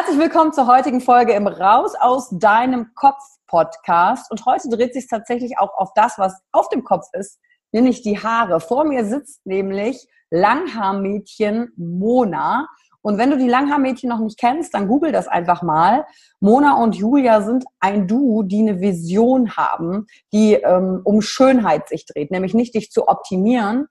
Herzlich willkommen zur heutigen Folge im Raus aus deinem Kopf Podcast. Und heute dreht sich tatsächlich auch auf das, was auf dem Kopf ist, nämlich die Haare. Vor mir sitzt nämlich Langhaarmädchen Mona. Und wenn du die Langhaarmädchen noch nicht kennst, dann google das einfach mal. Mona und Julia sind ein Duo, die eine Vision haben, die ähm, um Schönheit sich dreht, nämlich nicht dich zu optimieren,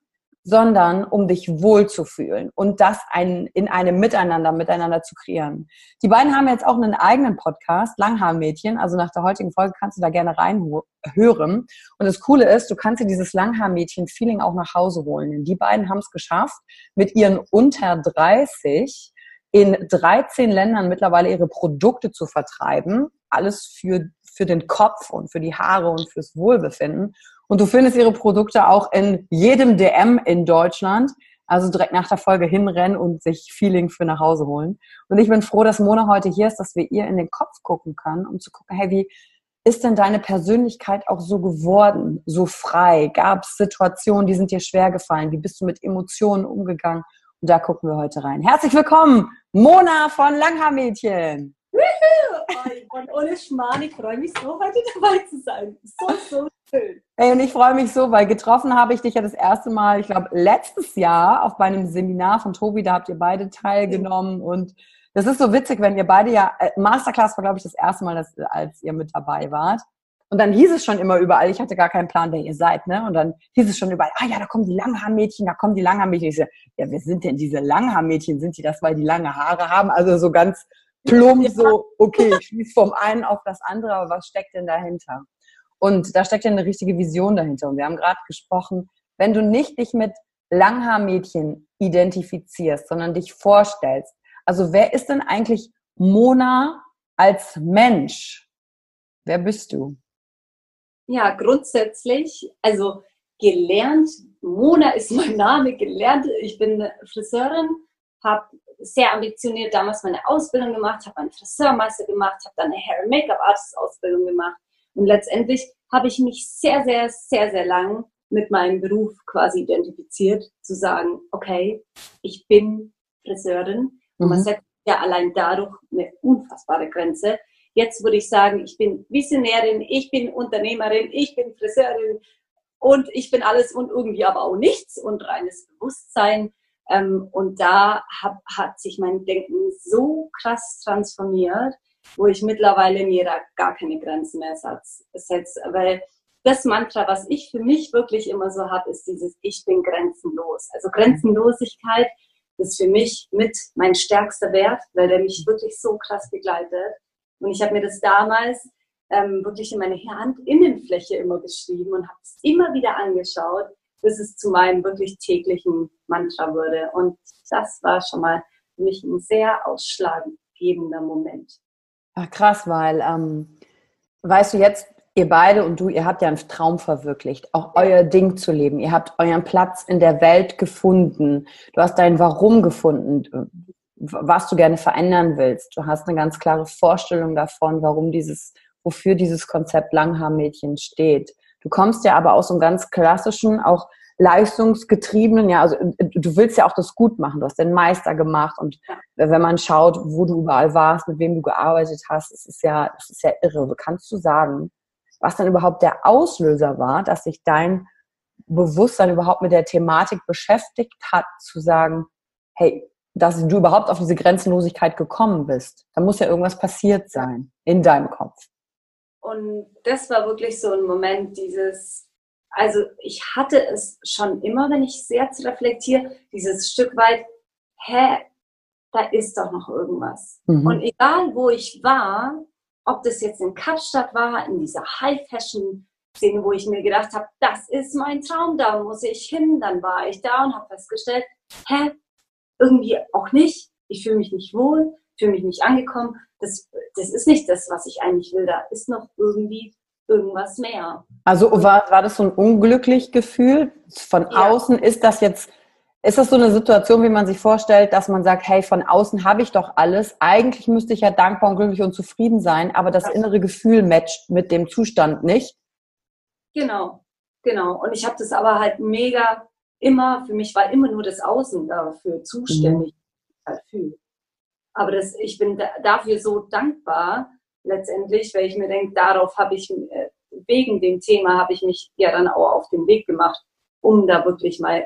sondern um dich wohlzufühlen und das ein, in einem Miteinander, miteinander zu kreieren. Die beiden haben jetzt auch einen eigenen Podcast, Langhaarmädchen. Also nach der heutigen Folge kannst du da gerne reinhören. Und das Coole ist, du kannst dir dieses Langhaarmädchen-Feeling auch nach Hause holen. Denn die beiden haben es geschafft, mit ihren unter 30 in 13 Ländern mittlerweile ihre Produkte zu vertreiben. Alles für, für den Kopf und für die Haare und fürs Wohlbefinden. Und du findest ihre Produkte auch in jedem DM in Deutschland. Also direkt nach der Folge hinrennen und sich Feeling für nach Hause holen. Und ich bin froh, dass Mona heute hier ist, dass wir ihr in den Kopf gucken können, um zu gucken, hey, wie ist denn deine Persönlichkeit auch so geworden, so frei? Gab es Situationen, die sind dir schwer gefallen? Wie bist du mit Emotionen umgegangen? Und da gucken wir heute rein. Herzlich willkommen, Mona von Langhaarmädchen. Und ohne Schmarrn, ich freue mich so, heute dabei zu sein. So, so schön. Ey, und ich freue mich so, weil getroffen habe ich dich ja das erste Mal, ich glaube, letztes Jahr auf meinem Seminar von Tobi, da habt ihr beide teilgenommen. Und das ist so witzig, wenn ihr beide ja, äh, Masterclass war, glaube ich, das erste Mal, dass, als ihr mit dabei wart. Und dann hieß es schon immer überall, ich hatte gar keinen Plan, wer ihr seid, ne? Und dann hieß es schon überall, ah ja, da kommen die Langhaarmädchen, da kommen die Langhaarmädchen. Ich so, ja, wer sind denn diese Langhaarmädchen? Sind die das, weil die lange Haare haben? Also so ganz plump ja. so, okay, ich schließe vom einen auf das andere, aber was steckt denn dahinter? Und da steckt ja eine richtige Vision dahinter. Und wir haben gerade gesprochen, wenn du nicht dich mit Langhaarmädchen identifizierst, sondern dich vorstellst, also wer ist denn eigentlich Mona als Mensch? Wer bist du? Ja, grundsätzlich, also gelernt, Mona ist mein Name, gelernt, ich bin Friseurin, habe sehr ambitioniert damals meine Ausbildung gemacht, habe einen Friseurmeister gemacht, habe dann eine Hair- and Make-up-Artist-Ausbildung gemacht. Und letztendlich habe ich mich sehr, sehr, sehr, sehr lang mit meinem Beruf quasi identifiziert, zu sagen, okay, ich bin Friseurin. Und mhm. man setzt ja allein dadurch eine unfassbare Grenze. Jetzt würde ich sagen, ich bin Visionärin, ich bin Unternehmerin, ich bin Friseurin und ich bin alles und irgendwie aber auch nichts und reines Bewusstsein Ähm, und da hab, hat sich mein Denken so krass transformiert, wo ich mittlerweile mir da gar keine Grenzen mehr setze. Weil das Mantra, was ich für mich wirklich immer so habe, ist dieses Ich bin grenzenlos. Also Grenzenlosigkeit ist für mich mit mein stärkster Wert, weil der mich wirklich so krass begleitet. Und ich habe mir das damals ähm, wirklich in meine Handinnenfläche immer geschrieben und habe es immer wieder angeschaut, bis es zu meinem wirklich täglichen Mantra wurde. Und das war schon mal für mich ein sehr ausschlaggebender Moment. Ach, krass, weil, ähm, weißt du, jetzt ihr beide und du, ihr habt ja einen Traum verwirklicht, auch euer Ding zu leben. Ihr habt euren Platz in der Welt gefunden. Du hast dein Warum gefunden, was du gerne verändern willst. Du hast eine ganz klare Vorstellung davon, warum dieses, wofür dieses Konzept Langhaarmädchen steht. Du kommst ja aber aus so einem ganz klassischen, auch leistungsgetriebenen, ja, also du willst ja auch das gut machen. Du hast den Meister gemacht und wenn man schaut, wo du überall warst, mit wem du gearbeitet hast, es ist ja, es ist ja irre. Kannst du sagen, was dann überhaupt der Auslöser war, dass sich dein Bewusstsein überhaupt mit der Thematik beschäftigt hat, zu sagen, hey, dass du überhaupt auf diese Grenzenlosigkeit gekommen bist. Da muss ja irgendwas passiert sein in deinem Kopf. Und das war wirklich so ein Moment, dieses, also ich hatte es schon immer, wenn ich sehr zu reflektiere, dieses Stück weit, hä, da ist doch noch irgendwas. Mhm. Und egal wo ich war, ob das jetzt in Kapstadt war, in dieser High-Fashion-Szene, wo ich mir gedacht habe, das ist mein Traum, da muss ich hin. Dann war ich da und habe festgestellt, hä, irgendwie auch nicht. Ich fühle mich nicht wohl, fühle mich nicht angekommen. Das, das ist nicht das, was ich eigentlich will. Da ist noch irgendwie irgendwas mehr. Also war, war das so ein unglücklich Gefühl? Von ja. außen ist das jetzt ist das so eine Situation, wie man sich vorstellt, dass man sagt, hey, von außen habe ich doch alles. Eigentlich müsste ich ja dankbar und glücklich und zufrieden sein, aber das innere Gefühl matcht mit dem Zustand nicht? Genau, genau. Und ich habe das aber halt mega immer, für mich war immer nur das Außen dafür zuständig. Mhm. Dafür. Aber das, ich bin da, dafür so dankbar letztendlich, weil ich mir denke, darauf habe ich, äh, wegen dem Thema habe ich mich ja dann auch auf den Weg gemacht, um da wirklich mal äh,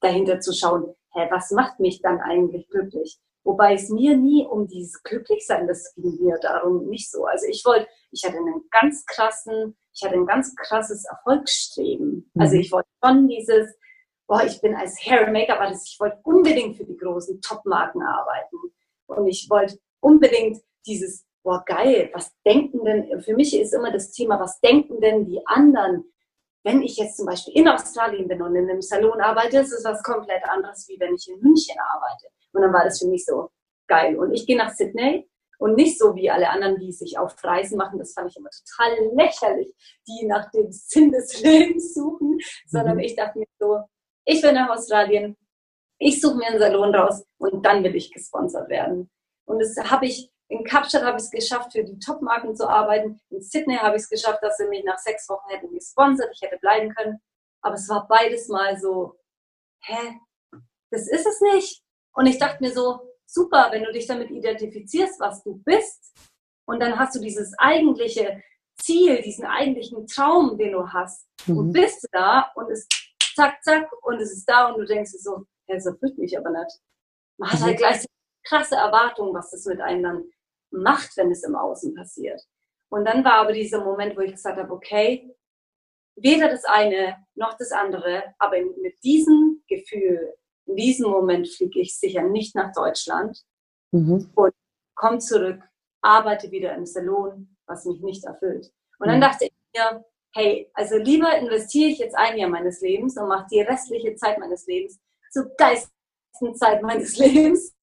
dahinter zu schauen, hä, was macht mich dann eigentlich glücklich? Wobei es mir nie um dieses Glücklichsein, das ging mir darum nicht so. Also ich wollte, ich hatte einen ganz krassen, ich hatte ein ganz krasses Erfolgsstreben. Mhm. Also ich wollte schon dieses, boah, ich bin als Hair Make-up ich wollte unbedingt für die großen Top-Marken arbeiten. Und ich wollte unbedingt dieses, boah, geil, was denken denn, für mich ist immer das Thema, was denken denn die anderen wenn ich jetzt zum Beispiel in Australien bin und in einem Salon arbeite, ist es was komplett anderes, wie wenn ich in München arbeite. Und dann war das für mich so geil. Und ich gehe nach Sydney und nicht so wie alle anderen, die sich auf Reisen machen. Das fand ich immer total lächerlich, die nach dem Sinn des Lebens suchen, sondern mhm. ich dachte mir so, ich bin nach Australien, ich suche mir einen Salon raus und dann will ich gesponsert werden. Und das habe ich in Kapstadt habe ich es geschafft, für die Top-Marken zu arbeiten. In Sydney habe ich es geschafft, dass sie mich nach sechs Wochen hätten gesponsert. Ich hätte bleiben können. Aber es war beides mal so, hä, das ist es nicht. Und ich dachte mir so, super, wenn du dich damit identifizierst, was du bist. Und dann hast du dieses eigentliche Ziel, diesen eigentlichen Traum, den du hast. Mhm. Und bist da und es zack, zack und es ist da und du denkst so, das erfüllt mich aber nicht. Man hat halt mhm. gleich krasse Erwartungen, was das mit einem dann macht, wenn es im Außen passiert. Und dann war aber dieser Moment, wo ich gesagt habe, okay, weder das eine noch das andere, aber mit diesem Gefühl, in diesem Moment fliege ich sicher nicht nach Deutschland mhm. und komme zurück, arbeite wieder im Salon, was mich nicht erfüllt. Und dann mhm. dachte ich mir, hey, also lieber investiere ich jetzt ein Jahr meines Lebens und mache die restliche Zeit meines Lebens zur geilsten Zeit meines Lebens,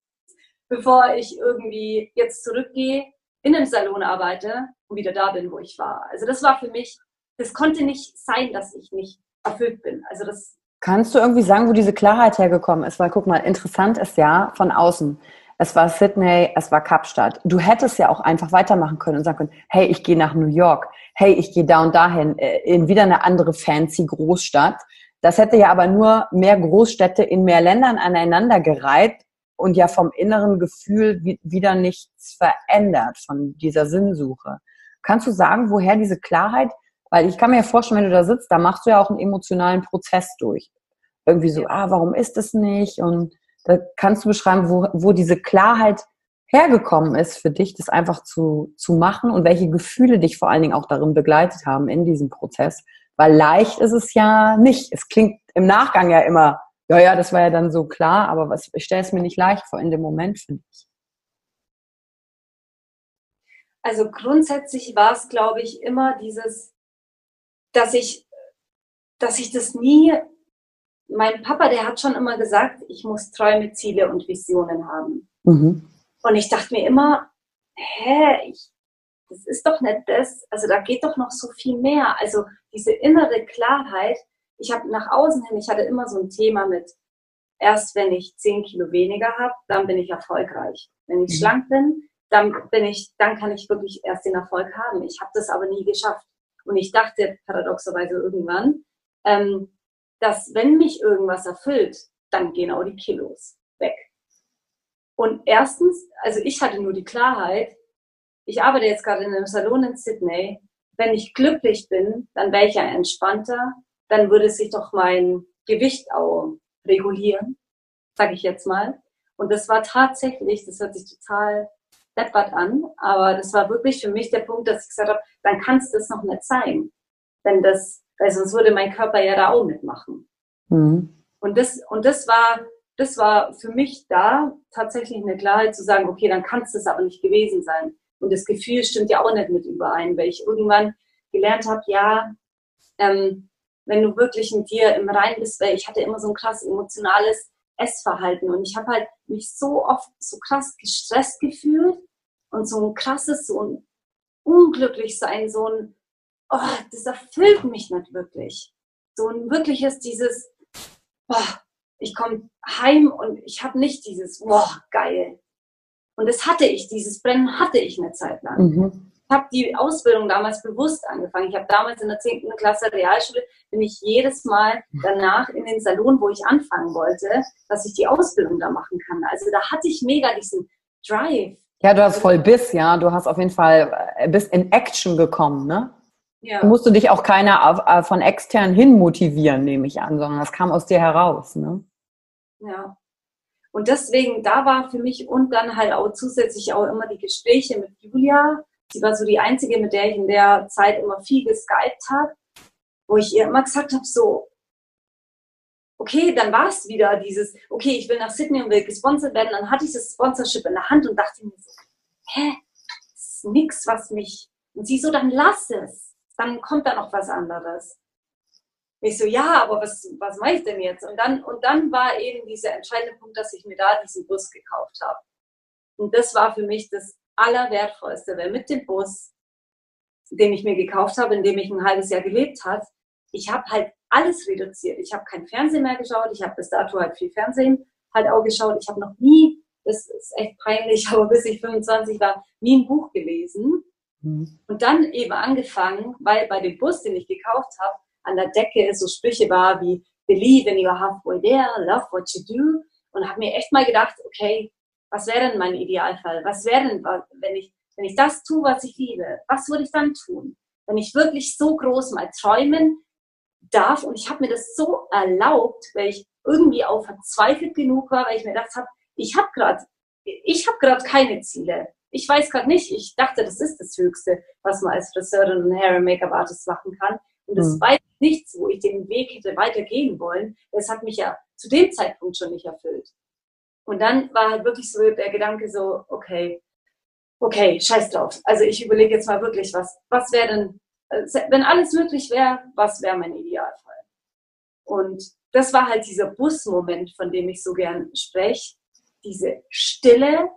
bevor ich irgendwie jetzt zurückgehe, in einem Salon arbeite und wieder da bin, wo ich war. Also das war für mich, das konnte nicht sein, dass ich nicht erfüllt bin. Also das Kannst du irgendwie sagen, wo diese Klarheit hergekommen ist? Weil guck mal, interessant ist ja von außen. Es war Sydney, es war Kapstadt. Du hättest ja auch einfach weitermachen können und sagen können, hey, ich gehe nach New York, hey, ich gehe da und dahin, äh, in wieder eine andere fancy Großstadt. Das hätte ja aber nur mehr Großstädte in mehr Ländern aneinander gereiht und ja vom inneren Gefühl wieder nichts verändert von dieser Sinnsuche. Kannst du sagen, woher diese Klarheit? Weil ich kann mir ja vorstellen, wenn du da sitzt, da machst du ja auch einen emotionalen Prozess durch. Irgendwie so, ah, warum ist es nicht? Und Da kannst du beschreiben, wo, wo diese Klarheit hergekommen ist für dich, das einfach zu, zu machen und welche Gefühle dich vor allen Dingen auch darin begleitet haben in diesem Prozess. Weil leicht ist es ja nicht. Es klingt im Nachgang ja immer, ja, ja, das war ja dann so klar, aber was, ich stelle es mir nicht leicht vor in dem Moment für dich. Also grundsätzlich war es, glaube ich, immer dieses, dass ich, dass ich das nie, mein Papa, der hat schon immer gesagt, ich muss Träume, Ziele und Visionen haben. Mhm. Und ich dachte mir immer, hä, ich, das ist doch nicht das, also da geht doch noch so viel mehr. Also diese innere Klarheit, ich habe nach außen hin, ich hatte immer so ein Thema mit, erst wenn ich zehn Kilo weniger habe, dann bin ich erfolgreich. Wenn ich mhm. schlank bin, dann bin ich, dann kann ich wirklich erst den Erfolg haben. Ich habe das aber nie geschafft. Und ich dachte paradoxerweise irgendwann, ähm, dass wenn mich irgendwas erfüllt, dann gehen auch die Kilos weg. Und erstens, also ich hatte nur die Klarheit, ich arbeite jetzt gerade in einem Salon in Sydney. Wenn ich glücklich bin, dann wäre ich ja entspannter, dann würde sich doch mein Gewicht auch regulieren, sage ich jetzt mal. Und das war tatsächlich, das hört sich total deppert an, aber das war wirklich für mich der Punkt, dass ich gesagt habe, dann kannst du es noch nicht sein. Wenn das, weil sonst würde mein Körper ja da auch mitmachen. Mhm. Und das, und das war, das war für mich da tatsächlich eine Klarheit zu sagen, okay, dann kann es das aber nicht gewesen sein. Und das Gefühl stimmt ja auch nicht mit überein, weil ich irgendwann gelernt habe, ja, ähm, wenn du wirklich in dir im Rein bist, weil ich hatte immer so ein krass emotionales Essverhalten und ich habe halt mich so oft so krass gestresst gefühlt und so ein krasses, so ein unglücklich sein, so ein, oh, das erfüllt mich nicht wirklich. So ein wirkliches dieses, boah, ich komme heim und ich habe nicht dieses, boah, geil. Und das hatte ich, dieses Brennen hatte ich eine Zeit lang. Mhm. Ich habe die Ausbildung damals bewusst angefangen. Ich habe damals in der 10. Klasse Realschule, bin ich jedes Mal danach in den Salon, wo ich anfangen wollte, dass ich die Ausbildung da machen kann. Also da hatte ich mega diesen Drive. Ja, du hast voll Biss, ja. Du hast auf jeden Fall, äh, bist in Action gekommen, ne? Ja. Da musst du dich auch keiner äh, von extern hin motivieren, nehme ich an, sondern das kam aus dir heraus, ne? Ja. Und deswegen, da war für mich und dann halt auch zusätzlich auch immer die Gespräche mit Julia. Sie war so die einzige, mit der ich in der Zeit immer viel geskypt habe, wo ich ihr immer gesagt habe, so, okay, dann war es wieder dieses, okay, ich will nach Sydney und will gesponsert werden. Dann hatte ich das Sponsorship in der Hand und dachte mir so, hä, das ist nix, was mich. Und sie so, dann lass es. Dann kommt da noch was anderes. Ich so, ja, aber was, was mache ich denn jetzt? Und dann, und dann war eben dieser entscheidende Punkt, dass ich mir da diesen Bus gekauft habe. Und das war für mich das Allerwertvollste, weil mit dem Bus, den ich mir gekauft habe, in dem ich ein halbes Jahr gelebt habe, ich habe halt alles reduziert. Ich habe kein Fernsehen mehr geschaut. Ich habe bis dato halt viel Fernsehen halt auch geschaut. Ich habe noch nie, das ist echt peinlich, aber bis ich 25 war, nie ein Buch gelesen. Mhm. Und dann eben angefangen, weil bei dem Bus, den ich gekauft habe, an der Decke so Sprüche war wie Believe in your halfway there, love what you do. Und habe mir echt mal gedacht, okay, was wäre denn mein Idealfall? Was wäre denn, wenn ich, wenn ich das tue, was ich liebe? Was würde ich dann tun? Wenn ich wirklich so groß mal träumen, darf. Und ich habe mir das so erlaubt, weil ich irgendwie auch verzweifelt genug war, weil ich mir gedacht habe, ich habe gerade ich habe gerade keine Ziele. Ich weiß gerade nicht. Ich dachte, das ist das Höchste, was man als Friseurin und Hair- und Make-up-Artist machen kann. Und das mhm. war nichts, wo ich den Weg hätte weitergehen wollen. Das hat mich ja zu dem Zeitpunkt schon nicht erfüllt. Und dann war halt wirklich so der Gedanke so, okay, okay, scheiß drauf. Also ich überlege jetzt mal wirklich, was, was wäre denn wenn alles möglich wäre, was wäre mein Idealfall? Und das war halt dieser Busmoment, von dem ich so gern spreche. Diese Stille,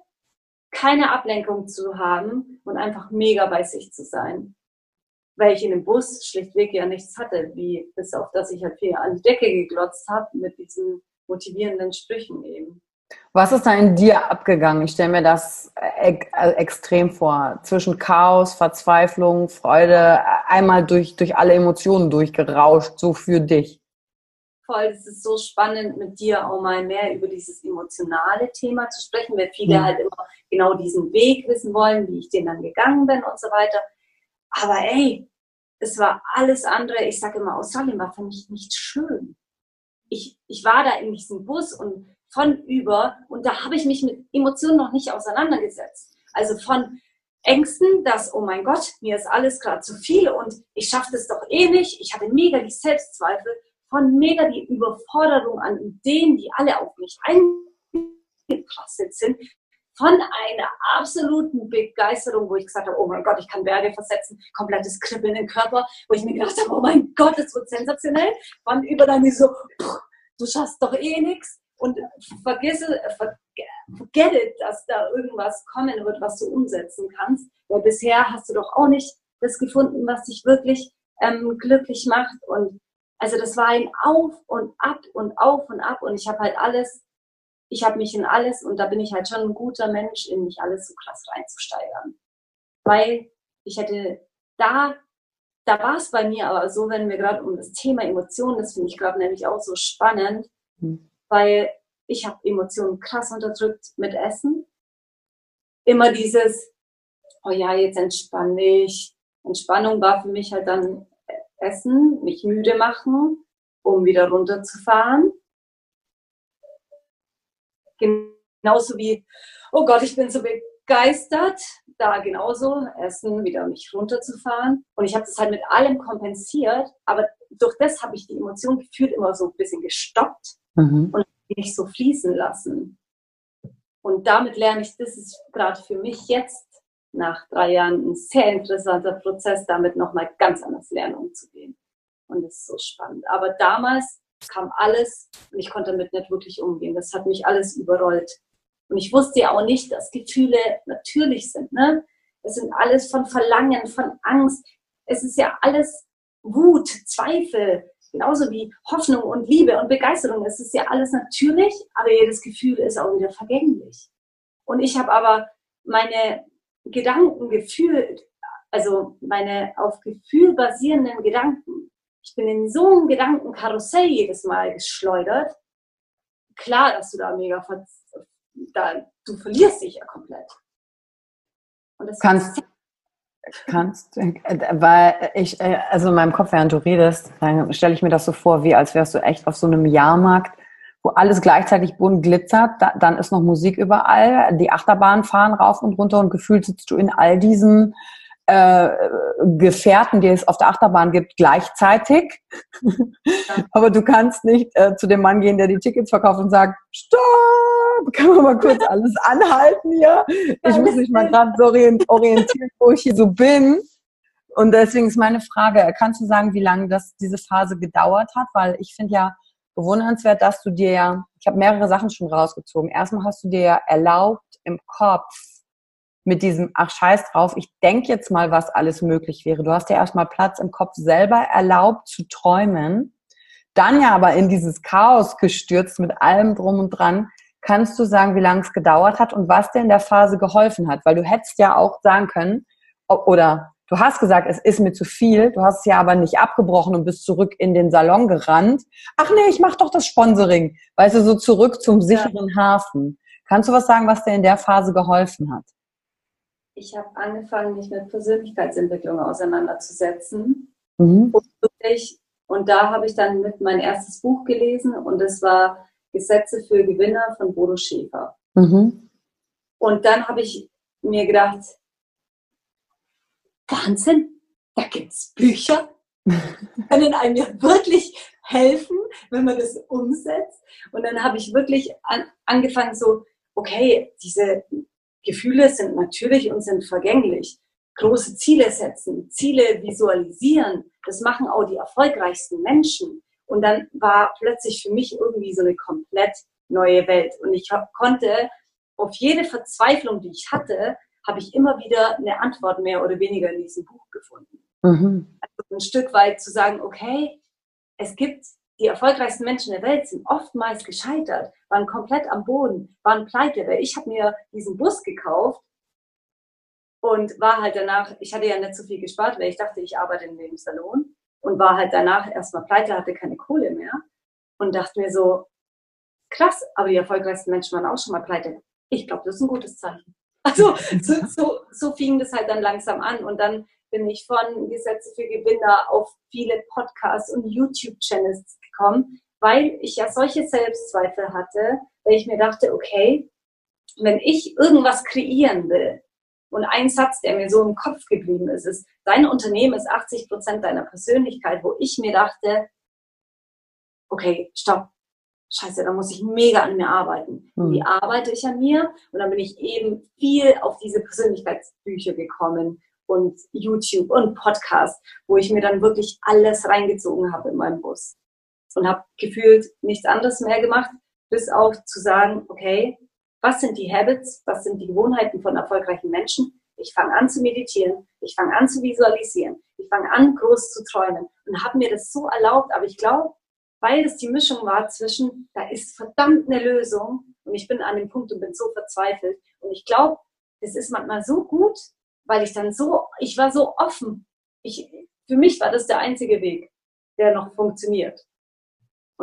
keine Ablenkung zu haben und einfach mega bei sich zu sein. Weil ich in dem Bus schlichtweg ja nichts hatte, wie bis auf dass ich halt viel an die Decke geglotzt habe mit diesen motivierenden Sprüchen eben. Was ist da in dir abgegangen? Ich stelle mir das äh, extrem vor. Zwischen Chaos, Verzweiflung, Freude, einmal durch, durch alle Emotionen durchgerauscht, so für dich. Voll, es ist so spannend, mit dir auch mal mehr über dieses emotionale Thema zu sprechen, weil viele mhm. halt immer genau diesen Weg wissen wollen, wie ich den dann gegangen bin und so weiter. Aber ey, es war alles andere. Ich sage immer, Australien war für mich nicht schön. Ich, ich war da in diesem Bus und von über, und da habe ich mich mit Emotionen noch nicht auseinandergesetzt. Also von Ängsten, dass, oh mein Gott, mir ist alles gerade zu viel und ich schaffe das doch eh nicht. Ich hatte mega die Selbstzweifel, von mega die Überforderung an Ideen, die alle auf mich eingeprasselt sind, von einer absoluten Begeisterung, wo ich gesagt habe, oh mein Gott, ich kann Berge versetzen, komplettes Kribbeln im Körper, wo ich mir gedacht habe, oh mein Gott, das wird sensationell. Von über dann so, du schaffst doch eh nichts und vergiss, forget it, dass da irgendwas kommen wird, was du umsetzen kannst. Weil bisher hast du doch auch nicht das gefunden, was dich wirklich ähm, glücklich macht. Und also das war ein Auf und Ab und Auf und Ab und ich habe halt alles ich habe mich in alles, und da bin ich halt schon ein guter Mensch, in mich alles so krass reinzusteigern. Weil ich hätte da, da war es bei mir aber so, wenn wir gerade um das Thema Emotionen, das finde ich gerade nämlich auch so spannend, mhm. weil ich habe Emotionen krass unterdrückt mit Essen. Immer dieses, oh ja, jetzt entspann dich. Entspannung war für mich halt dann Essen, mich müde machen, um wieder runterzufahren. Genauso wie, oh Gott, ich bin so begeistert, da genauso Essen, wieder mich runterzufahren. Und ich habe das halt mit allem kompensiert, aber durch das habe ich die Emotion gefühlt immer so ein bisschen gestoppt mhm. und nicht so fließen lassen. Und damit lerne ich, das ist gerade für mich jetzt nach drei Jahren ein sehr interessanter Prozess, damit nochmal ganz anders lernen umzugehen. Und das ist so spannend. Aber damals kam alles und ich konnte damit nicht wirklich umgehen. Das hat mich alles überrollt. Und ich wusste ja auch nicht, dass Gefühle natürlich sind. Ne? Es sind alles von Verlangen, von Angst. Es ist ja alles Wut, Zweifel, genauso wie Hoffnung und Liebe und Begeisterung. Es ist ja alles natürlich, aber jedes Gefühl ist auch wieder vergänglich. Und ich habe aber meine Gedanken gefühlt, also meine auf Gefühl basierenden Gedanken, ich bin in so ein Gedankenkarussell jedes Mal geschleudert. Klar, dass du da mega, da, du verlierst dich ja komplett. Und das kannst, kannst, weil ich, äh, also in meinem Kopf, während du redest, dann stelle ich mir das so vor, wie als wärst du echt auf so einem Jahrmarkt, wo alles gleichzeitig bunt glitzert, da, dann ist noch Musik überall, die Achterbahnen fahren rauf und runter und gefühlt sitzt du in all diesen äh, Gefährten, die es auf der Achterbahn gibt, gleichzeitig. Aber du kannst nicht äh, zu dem Mann gehen, der die Tickets verkauft und sagt, stopp, kann man mal kurz alles anhalten hier? Ich muss mich mal gerade so orientieren, wo ich hier so bin. Und deswegen ist meine Frage, kannst du sagen, wie lange das diese Phase gedauert hat? Weil ich finde ja bewundernswert, dass du dir ja, ich habe mehrere Sachen schon rausgezogen. Erstmal hast du dir ja erlaubt, im Kopf mit diesem, ach scheiß drauf, ich denke jetzt mal, was alles möglich wäre. Du hast ja erstmal Platz im Kopf selber erlaubt zu träumen, dann ja aber in dieses Chaos gestürzt mit allem drum und dran. Kannst du sagen, wie lange es gedauert hat und was dir in der Phase geholfen hat? Weil du hättest ja auch sagen können, oder du hast gesagt, es ist mir zu viel, du hast es ja aber nicht abgebrochen und bist zurück in den Salon gerannt. Ach nee, ich mach doch das Sponsoring. Weißt du, so zurück zum sicheren. Hafen. Kannst du was sagen, was dir in der Phase geholfen hat? Ich habe angefangen, mich mit Persönlichkeitsentwicklung auseinanderzusetzen. Mhm. Und, wirklich, und da habe ich dann mit mein erstes Buch gelesen und es war Gesetze für Gewinner von Bodo Schäfer. Mhm. Und dann habe ich mir gedacht, Wahnsinn, da gibt es Bücher, können einem ja wirklich helfen, wenn man das umsetzt. Und dann habe ich wirklich an, angefangen, so, okay, diese Gefühle sind natürlich und sind vergänglich. Große Ziele setzen, Ziele visualisieren, das machen auch die erfolgreichsten Menschen. Und dann war plötzlich für mich irgendwie so eine komplett neue Welt. Und ich hab, konnte auf jede Verzweiflung, die ich hatte, habe ich immer wieder eine Antwort mehr oder weniger in diesem Buch gefunden. Mhm. Also ein Stück weit zu sagen, okay, es gibt die erfolgreichsten Menschen der Welt sind oftmals gescheitert, waren komplett am Boden, waren pleite, weil ich habe mir diesen Bus gekauft und war halt danach, ich hatte ja nicht so viel gespart, weil ich dachte, ich arbeite in dem Salon und war halt danach erstmal pleite, hatte keine Kohle mehr und dachte mir so, krass, aber die erfolgreichsten Menschen waren auch schon mal pleite. Ich glaube, das ist ein gutes Zeichen. Also so, so, so fing das halt dann langsam an und dann bin ich von Gesetze für Gewinner auf viele Podcasts und YouTube-Channels gekommen, weil ich ja solche Selbstzweifel hatte, weil ich mir dachte, okay, wenn ich irgendwas kreieren will, und ein Satz, der mir so im Kopf geblieben ist, ist, dein Unternehmen ist 80 Prozent deiner Persönlichkeit, wo ich mir dachte, okay, stopp, scheiße, da muss ich mega an mir arbeiten. Mhm. Wie arbeite ich an mir? Und dann bin ich eben viel auf diese Persönlichkeitsbücher gekommen und YouTube und Podcast, wo ich mir dann wirklich alles reingezogen habe in meinem Bus und habe gefühlt nichts anderes mehr gemacht, bis auch zu sagen, okay, was sind die Habits, was sind die Gewohnheiten von erfolgreichen Menschen? Ich fange an zu meditieren, ich fange an zu visualisieren, ich fange an groß zu träumen und habe mir das so erlaubt, aber ich glaube, weil es die Mischung war zwischen, da ist verdammt eine Lösung und ich bin an dem Punkt und bin so verzweifelt und ich glaube, es ist manchmal so gut, weil ich dann so, ich war so offen. Ich, für mich war das der einzige Weg, der noch funktioniert.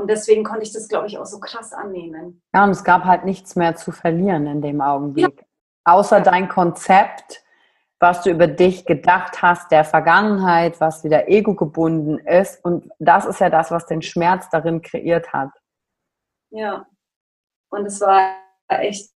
Und deswegen konnte ich das, glaube ich, auch so krass annehmen. Ja, und es gab halt nichts mehr zu verlieren in dem Augenblick. Ja. Außer ja. dein Konzept, was du über dich gedacht hast, der Vergangenheit, was wieder ego gebunden ist. Und das ist ja das, was den Schmerz darin kreiert hat. Ja. Und es war echt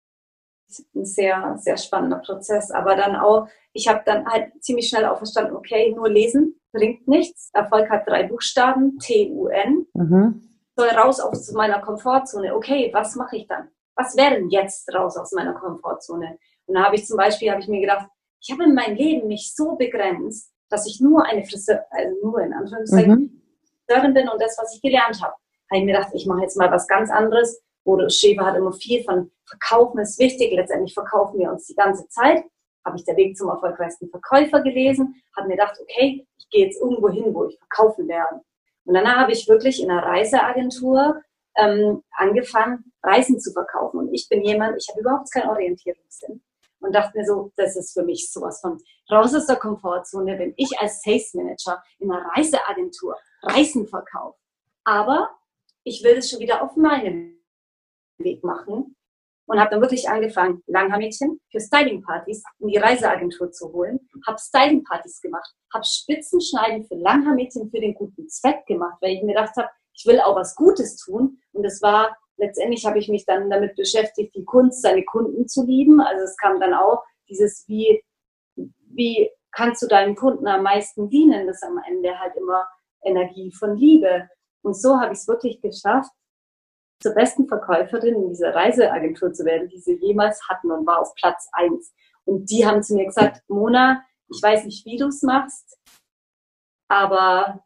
ein sehr, sehr spannender Prozess. Aber dann auch, ich habe dann halt ziemlich schnell auch verstanden, okay, nur lesen bringt nichts. Erfolg hat drei Buchstaben, T-U-N. Mhm. Soll raus aus meiner Komfortzone. Okay, was mache ich dann? Was wäre denn jetzt raus aus meiner Komfortzone? Und da habe ich zum Beispiel, habe ich mir gedacht, ich habe in meinem Leben mich so begrenzt, dass ich nur eine Friseur, also nur in Anführungszeichen, mhm. Friseurin bin und das, was ich gelernt habe. Habe ich mir gedacht, ich mache jetzt mal was ganz anderes. Bodo Schäfer hat immer viel von Verkaufen ist wichtig. Letztendlich verkaufen wir uns die ganze Zeit. Habe ich der Weg zum erfolgreichsten Verkäufer gelesen, habe mir gedacht, okay, ich gehe jetzt irgendwo hin, wo ich verkaufen werde. Und danach habe ich wirklich in einer Reiseagentur ähm, angefangen, Reisen zu verkaufen. Und ich bin jemand, ich habe überhaupt keinen Orientierungssinn. Und dachte mir so, das ist für mich sowas von raus aus der Komfortzone, wenn ich als Sales Manager in einer Reiseagentur Reisen verkaufe. Aber ich will das schon wieder auf meinem Weg machen und habe dann wirklich angefangen, Langhaarmädchen für Styling-Partys in die Reiseagentur zu holen, habe Styling-Partys gemacht, habe Spitzenschneiden für Langhaarmädchen für den guten Zweck gemacht, weil ich mir gedacht habe, ich will auch was Gutes tun. Und das war, letztendlich habe ich mich dann damit beschäftigt, die Kunst, seine Kunden zu lieben, also es kam dann auch dieses, wie, wie kannst du deinen Kunden am meisten dienen, das am Ende halt immer Energie von Liebe. Und so habe ich es wirklich geschafft, zur besten Verkäuferin in dieser Reiseagentur zu werden, die sie jemals hatten und war auf Platz eins. Und die haben zu mir gesagt, Mona, ich weiß nicht, wie du es machst, aber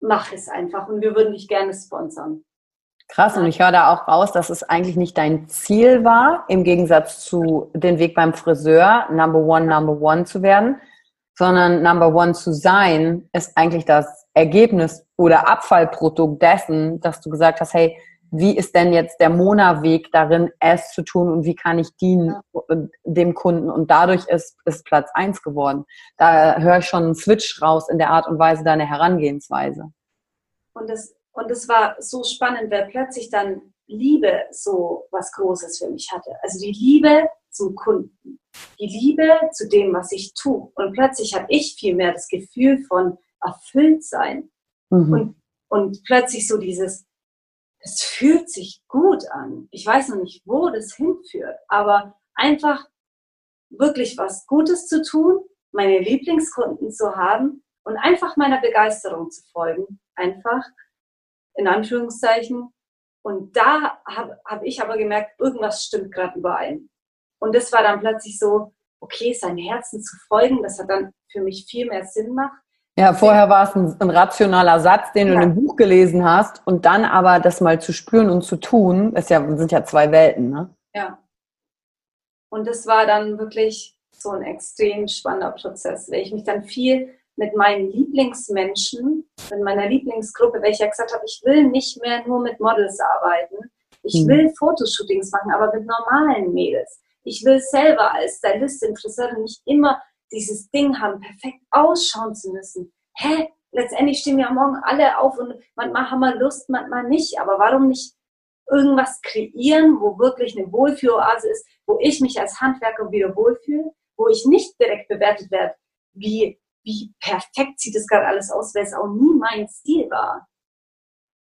mach es einfach und wir würden dich gerne sponsern. Krass, und ich höre da auch raus, dass es eigentlich nicht dein Ziel war, im Gegensatz zu den Weg beim Friseur, Number One, Number One zu werden, sondern Number One zu sein, ist eigentlich das Ergebnis oder Abfallprodukt dessen, dass du gesagt hast, hey, wie ist denn jetzt der Mona-Weg darin, es zu tun und wie kann ich dienen dem Kunden? Und dadurch ist, ist Platz eins geworden. Da höre ich schon einen Switch raus in der Art und Weise deiner Herangehensweise. Und es, und es war so spannend, weil plötzlich dann Liebe so was Großes für mich hatte. Also die Liebe zum Kunden, die Liebe zu dem, was ich tue. Und plötzlich habe ich viel mehr das Gefühl von, erfüllt sein. Mhm. Und, und plötzlich so dieses, es fühlt sich gut an. Ich weiß noch nicht, wo das hinführt, aber einfach wirklich was Gutes zu tun, meine Lieblingskunden zu haben und einfach meiner Begeisterung zu folgen. Einfach in Anführungszeichen. Und da habe hab ich aber gemerkt, irgendwas stimmt gerade überein. Und das war dann plötzlich so, okay, sein Herzen zu folgen, das hat dann für mich viel mehr Sinn gemacht. Ja, vorher war es ein, ein rationaler Satz, den du ja. in einem Buch gelesen hast und dann aber das mal zu spüren und zu tun, ist ja, sind ja zwei Welten, ne? Ja. Und das war dann wirklich so ein extrem spannender Prozess, weil ich mich dann viel mit meinen Lieblingsmenschen, mit meiner Lieblingsgruppe, weil ich ja gesagt habe, ich will nicht mehr nur mit Models arbeiten. Ich hm. will Fotoshootings machen, aber mit normalen Mädels. Ich will selber als Stylistin, Friseurin nicht immer dieses Ding haben, perfekt ausschauen zu müssen. Hä? Letztendlich stehen am Morgen alle auf und manchmal haben wir Lust, manchmal nicht. Aber warum nicht irgendwas kreieren, wo wirklich eine Wohlfühloase ist, wo ich mich als Handwerker wieder wohlfühle, wo ich nicht direkt bewertet werde, wie, wie perfekt sieht das gerade alles aus, weil es auch nie mein Stil war.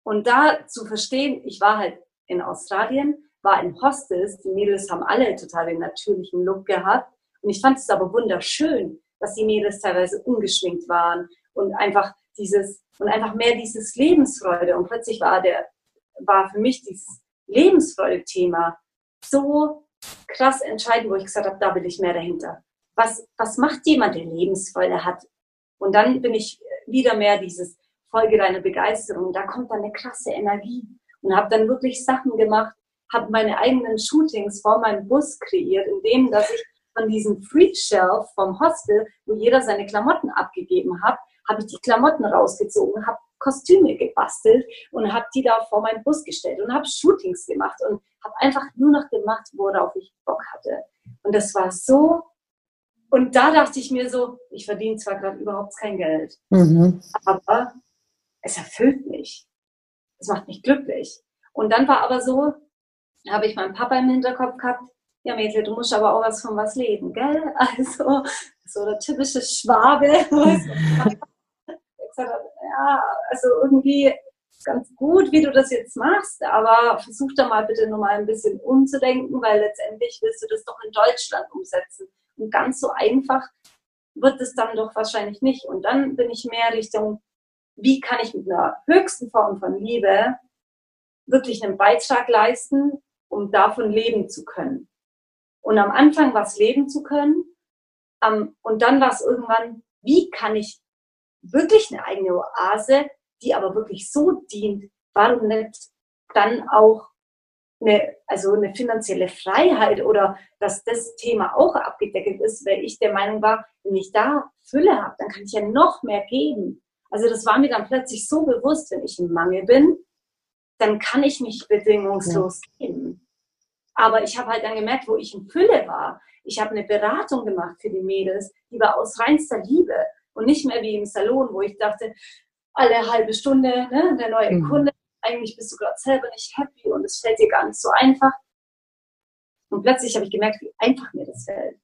Und da zu verstehen, ich war halt in Australien, war in Hostels, die Mädels haben alle total den natürlichen Look gehabt. Und ich fand es aber wunderschön, dass die Mädels teilweise ungeschminkt waren und einfach dieses, und einfach mehr dieses Lebensfreude. Und plötzlich war der, war für mich dieses Lebensfreude-Thema so krass entscheidend, wo ich gesagt habe, da will ich mehr dahinter. Was, was macht jemand, der Lebensfreude hat? Und dann bin ich wieder mehr dieses Folge deiner Begeisterung. Da kommt dann eine krasse Energie. Und habe dann wirklich Sachen gemacht, habe meine eigenen Shootings vor meinem Bus kreiert, indem dass ich von diesem Free Shelf vom Hostel, wo jeder seine Klamotten abgegeben hat, habe ich die Klamotten rausgezogen, habe Kostüme gebastelt und habe die da vor meinen Bus gestellt und habe Shootings gemacht und habe einfach nur noch gemacht, worauf ich Bock hatte. Und das war so. Und da dachte ich mir so, ich verdiene zwar gerade überhaupt kein Geld, mhm. aber es erfüllt mich. Es macht mich glücklich. Und dann war aber so, habe ich meinen Papa im Hinterkopf gehabt, ja Mädchen, du musst aber auch was von was leben, gell? Also so der typische Schwabe. gesagt habe, ja, also irgendwie ganz gut, wie du das jetzt machst, aber versuch da mal bitte nochmal ein bisschen umzudenken, weil letztendlich willst du das doch in Deutschland umsetzen. Und ganz so einfach wird es dann doch wahrscheinlich nicht. Und dann bin ich mehr Richtung, wie kann ich mit einer höchsten Form von Liebe wirklich einen Beitrag leisten, um davon leben zu können. Und am Anfang war es leben zu können. und dann war es irgendwann, wie kann ich wirklich eine eigene Oase, die aber wirklich so dient, warum nicht dann auch eine, also eine finanzielle Freiheit oder dass das Thema auch abgedeckelt ist, weil ich der Meinung war, wenn ich da Fülle habe, dann kann ich ja noch mehr geben. Also das war mir dann plötzlich so bewusst, wenn ich im Mangel bin, dann kann ich nicht bedingungslos ja. geben. Aber ich habe halt dann gemerkt, wo ich in Fülle war. Ich habe eine Beratung gemacht für die Mädels, die war aus reinster Liebe und nicht mehr wie im Salon, wo ich dachte, alle halbe Stunde, ne, der neue mhm. Kunde, eigentlich bist du gerade selber nicht happy und es fällt dir gar nicht so einfach. Und plötzlich habe ich gemerkt, wie einfach mir das fällt.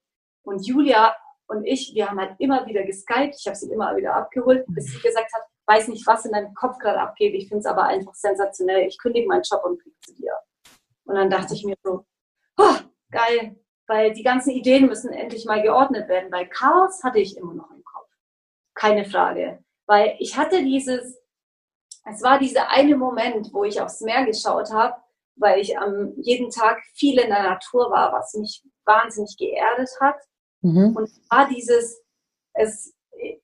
Und Julia und ich, wir haben halt immer wieder geskypt, ich habe sie immer wieder abgeholt, bis sie gesagt hat, weiß nicht, was in deinem Kopf gerade abgeht, ich finde es aber einfach sensationell, ich kündige meinen Job und kriege zu dir. Und dann dachte ich mir so, oh, geil, weil die ganzen Ideen müssen endlich mal geordnet werden, weil Chaos hatte ich immer noch im Kopf. Keine Frage. Weil ich hatte dieses, es war dieser eine Moment, wo ich aufs Meer geschaut habe, weil ich am jeden Tag viel in der Natur war, was mich wahnsinnig geerdet hat. Mhm. Und es war dieses, es,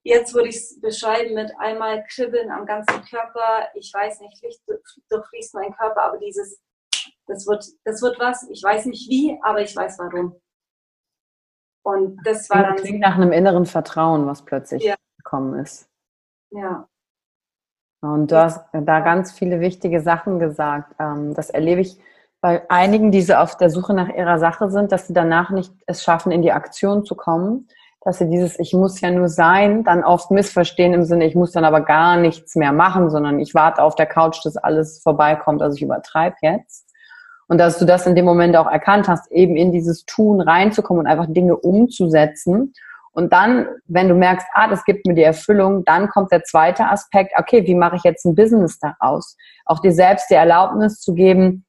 jetzt würde ich es beschreiben mit einmal Kribbeln am ganzen Körper. Ich weiß nicht, Licht durchfließt mein Körper, aber dieses, das wird, das wird was. Ich weiß nicht wie, aber ich weiß warum. Und das war dann. Klingt nach einem inneren Vertrauen, was plötzlich ja. gekommen ist. Ja. Und du hast da ganz viele wichtige Sachen gesagt. Ähm, das erlebe ich bei einigen, die so auf der Suche nach ihrer Sache sind, dass sie danach nicht es schaffen, in die Aktion zu kommen. Dass sie dieses Ich muss ja nur sein, dann oft missverstehen im Sinne, ich muss dann aber gar nichts mehr machen, sondern ich warte auf der Couch, dass alles vorbeikommt. Also ich übertreibe jetzt. Und dass du das in dem Moment auch erkannt hast, eben in dieses Tun reinzukommen und einfach Dinge umzusetzen und dann, wenn du merkst, ah, das gibt mir die Erfüllung, dann kommt der zweite Aspekt, okay, wie mache ich jetzt ein Business daraus? Auch dir selbst die Erlaubnis zu geben,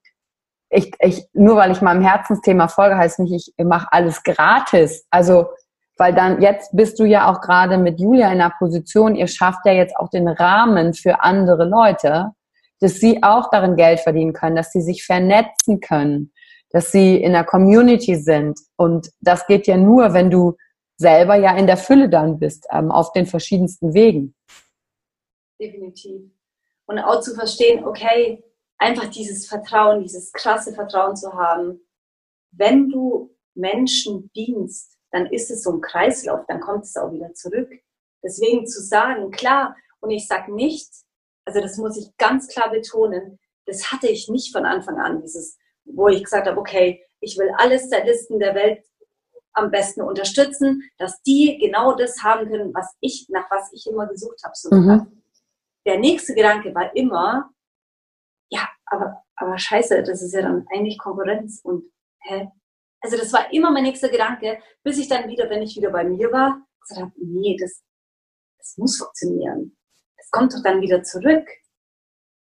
ich, ich, nur weil ich meinem Herzensthema folge, heißt nicht, ich mache alles gratis. Also, weil dann, jetzt bist du ja auch gerade mit Julia in einer Position, ihr schafft ja jetzt auch den Rahmen für andere Leute, dass sie auch darin Geld verdienen können, dass sie sich vernetzen können, dass sie in der Community sind. Und das geht ja nur, wenn du selber ja in der Fülle dann bist, ähm, auf den verschiedensten Wegen. Definitiv. Und auch zu verstehen, okay, einfach dieses Vertrauen, dieses krasse Vertrauen zu haben. Wenn du Menschen dienst, dann ist es so ein Kreislauf, dann kommt es auch wieder zurück. Deswegen zu sagen, klar, und ich sage nicht, also das muss ich ganz klar betonen, das hatte ich nicht von Anfang an, dieses, wo ich gesagt habe, okay, ich will alle Stylisten der Welt am besten unterstützen, dass die genau das haben können, was ich, nach was ich immer gesucht habe. So mhm. Der nächste Gedanke war immer, ja, aber, aber scheiße, das ist ja dann eigentlich Konkurrenz und hä? Also das war immer mein nächster Gedanke, bis ich dann wieder, wenn ich wieder bei mir war, gesagt habe, nee, das, das muss funktionieren. Es kommt doch dann wieder zurück.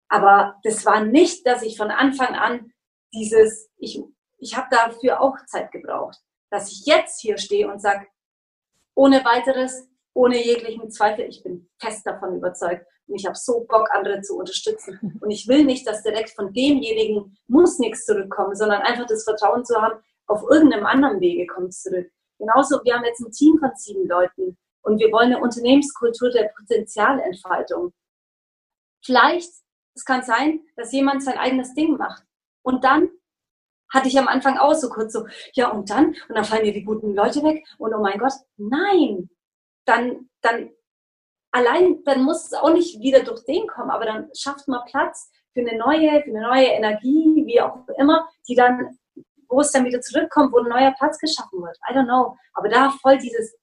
Aber das war nicht, dass ich von Anfang an dieses, ich, ich habe dafür auch Zeit gebraucht, dass ich jetzt hier stehe und sage, ohne weiteres, ohne jeglichen Zweifel, ich bin fest davon überzeugt und ich habe so Bock, andere zu unterstützen. Und ich will nicht, dass direkt von demjenigen muss nichts zurückkommen, sondern einfach das Vertrauen zu haben, auf irgendeinem anderen Wege kommt zurück. Genauso, wir haben jetzt ein Team von sieben Leuten und wir wollen eine Unternehmenskultur der Potenzialentfaltung. Vielleicht, es kann sein, dass jemand sein eigenes Ding macht. Und dann hatte ich am Anfang auch so kurz so, ja und dann? Und dann fallen dir die guten Leute weg und oh mein Gott, nein, dann, dann allein, dann muss es auch nicht wieder durch den kommen, aber dann schafft man Platz für eine neue, für eine neue Energie, wie auch immer, die dann, wo es dann wieder zurückkommt, wo ein neuer Platz geschaffen wird. I don't know. Aber da voll dieses,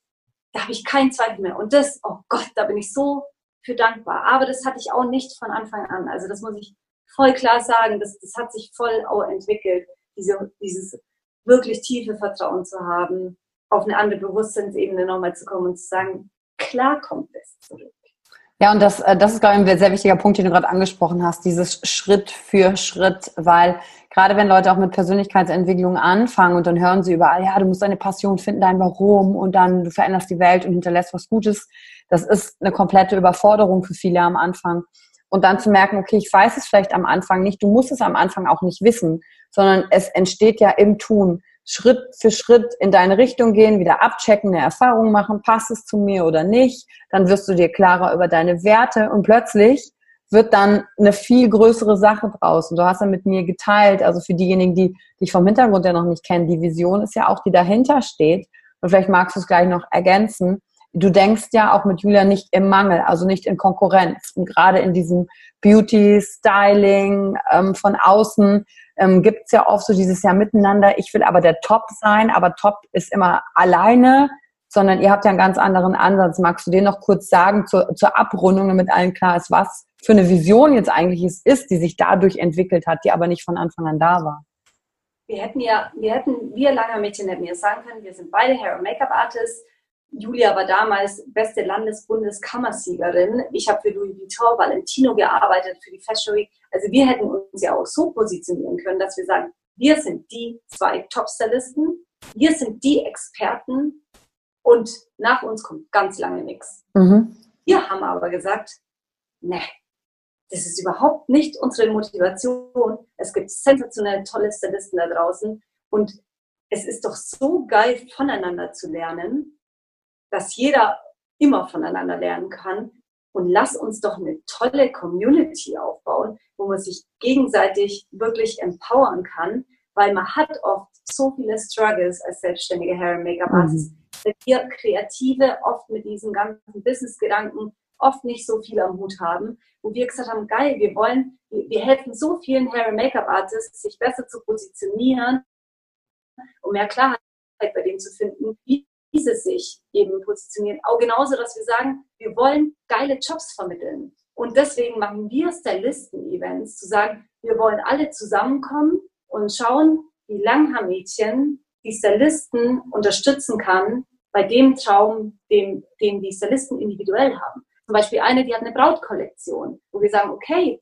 da habe ich keinen Zweifel mehr. Und das, oh Gott, da bin ich so für dankbar. Aber das hatte ich auch nicht von Anfang an. Also das muss ich voll klar sagen. Das, das hat sich voll auch entwickelt, diese, dieses wirklich tiefe Vertrauen zu haben, auf eine andere Bewusstseinsebene nochmal zu kommen und zu sagen, klar kommt es zurück. Ja, und das, äh, das ist, glaube ich, ein sehr wichtiger Punkt, den du gerade angesprochen hast, dieses Schritt für Schritt, weil gerade wenn Leute auch mit Persönlichkeitsentwicklung anfangen und dann hören sie überall, ja, du musst deine Passion finden, dein Warum und dann du veränderst die Welt und hinterlässt was Gutes, das ist eine komplette Überforderung für viele am Anfang. Und dann zu merken, okay, ich weiß es vielleicht am Anfang nicht, du musst es am Anfang auch nicht wissen, sondern es entsteht ja im Tun. Schritt für Schritt in deine Richtung gehen, wieder abchecken, eine Erfahrung machen, passt es zu mir oder nicht. Dann wirst du dir klarer über deine Werte und plötzlich wird dann eine viel größere Sache draus. Und du hast ja mit mir geteilt, also für diejenigen, die dich vom Hintergrund ja noch nicht kennen, die Vision ist ja auch, die dahinter steht. Und vielleicht magst du es gleich noch ergänzen. Du denkst ja auch mit Julia nicht im Mangel, also nicht in Konkurrenz. Und gerade in diesem Beauty, Styling ähm, von außen ähm, gibt es ja oft so dieses Jahr miteinander, ich will aber der Top sein, aber Top ist immer alleine, sondern ihr habt ja einen ganz anderen Ansatz. Magst du dir noch kurz sagen zur, zur Abrundung, damit allen klar ist, was für eine Vision jetzt eigentlich es ist, die sich dadurch entwickelt hat, die aber nicht von Anfang an da war? Wir hätten ja, wir hätten, wir Langer Mädchen hätten ja sagen können, wir sind beide Hair- und Make-up-Artists, Julia war damals beste Landesbundeskammersiegerin. Ich habe für Louis Vuitton, Valentino gearbeitet, für die Fashion Week. Also wir hätten uns ja auch so positionieren können, dass wir sagen, wir sind die zwei Top-Stylisten, wir sind die Experten und nach uns kommt ganz lange nichts. Mhm. Wir haben aber gesagt, ne, das ist überhaupt nicht unsere Motivation. Es gibt sensationell tolle Stylisten da draußen und es ist doch so geil, voneinander zu lernen dass jeder immer voneinander lernen kann. Und lass uns doch eine tolle Community aufbauen, wo man sich gegenseitig wirklich empowern kann, weil man hat oft so viele Struggles als selbstständige Hair- und Make-up-Artist. Mhm. Wir Kreative oft mit diesen ganzen Business-Gedanken oft nicht so viel am Hut haben, wo wir gesagt haben, geil, wir wollen, wir, helfen so vielen Hair- und Make-up-Artists, sich besser zu positionieren, um mehr Klarheit bei dem zu finden, wie diese sich eben positionieren. Auch genauso, dass wir sagen, wir wollen geile Jobs vermitteln. Und deswegen machen wir Stylisten-Events, zu sagen, wir wollen alle zusammenkommen und schauen, wie Langhaar-Mädchen die Stylisten unterstützen kann bei dem Traum, den, den die Stylisten individuell haben. Zum Beispiel eine, die hat eine Brautkollektion, wo wir sagen, okay,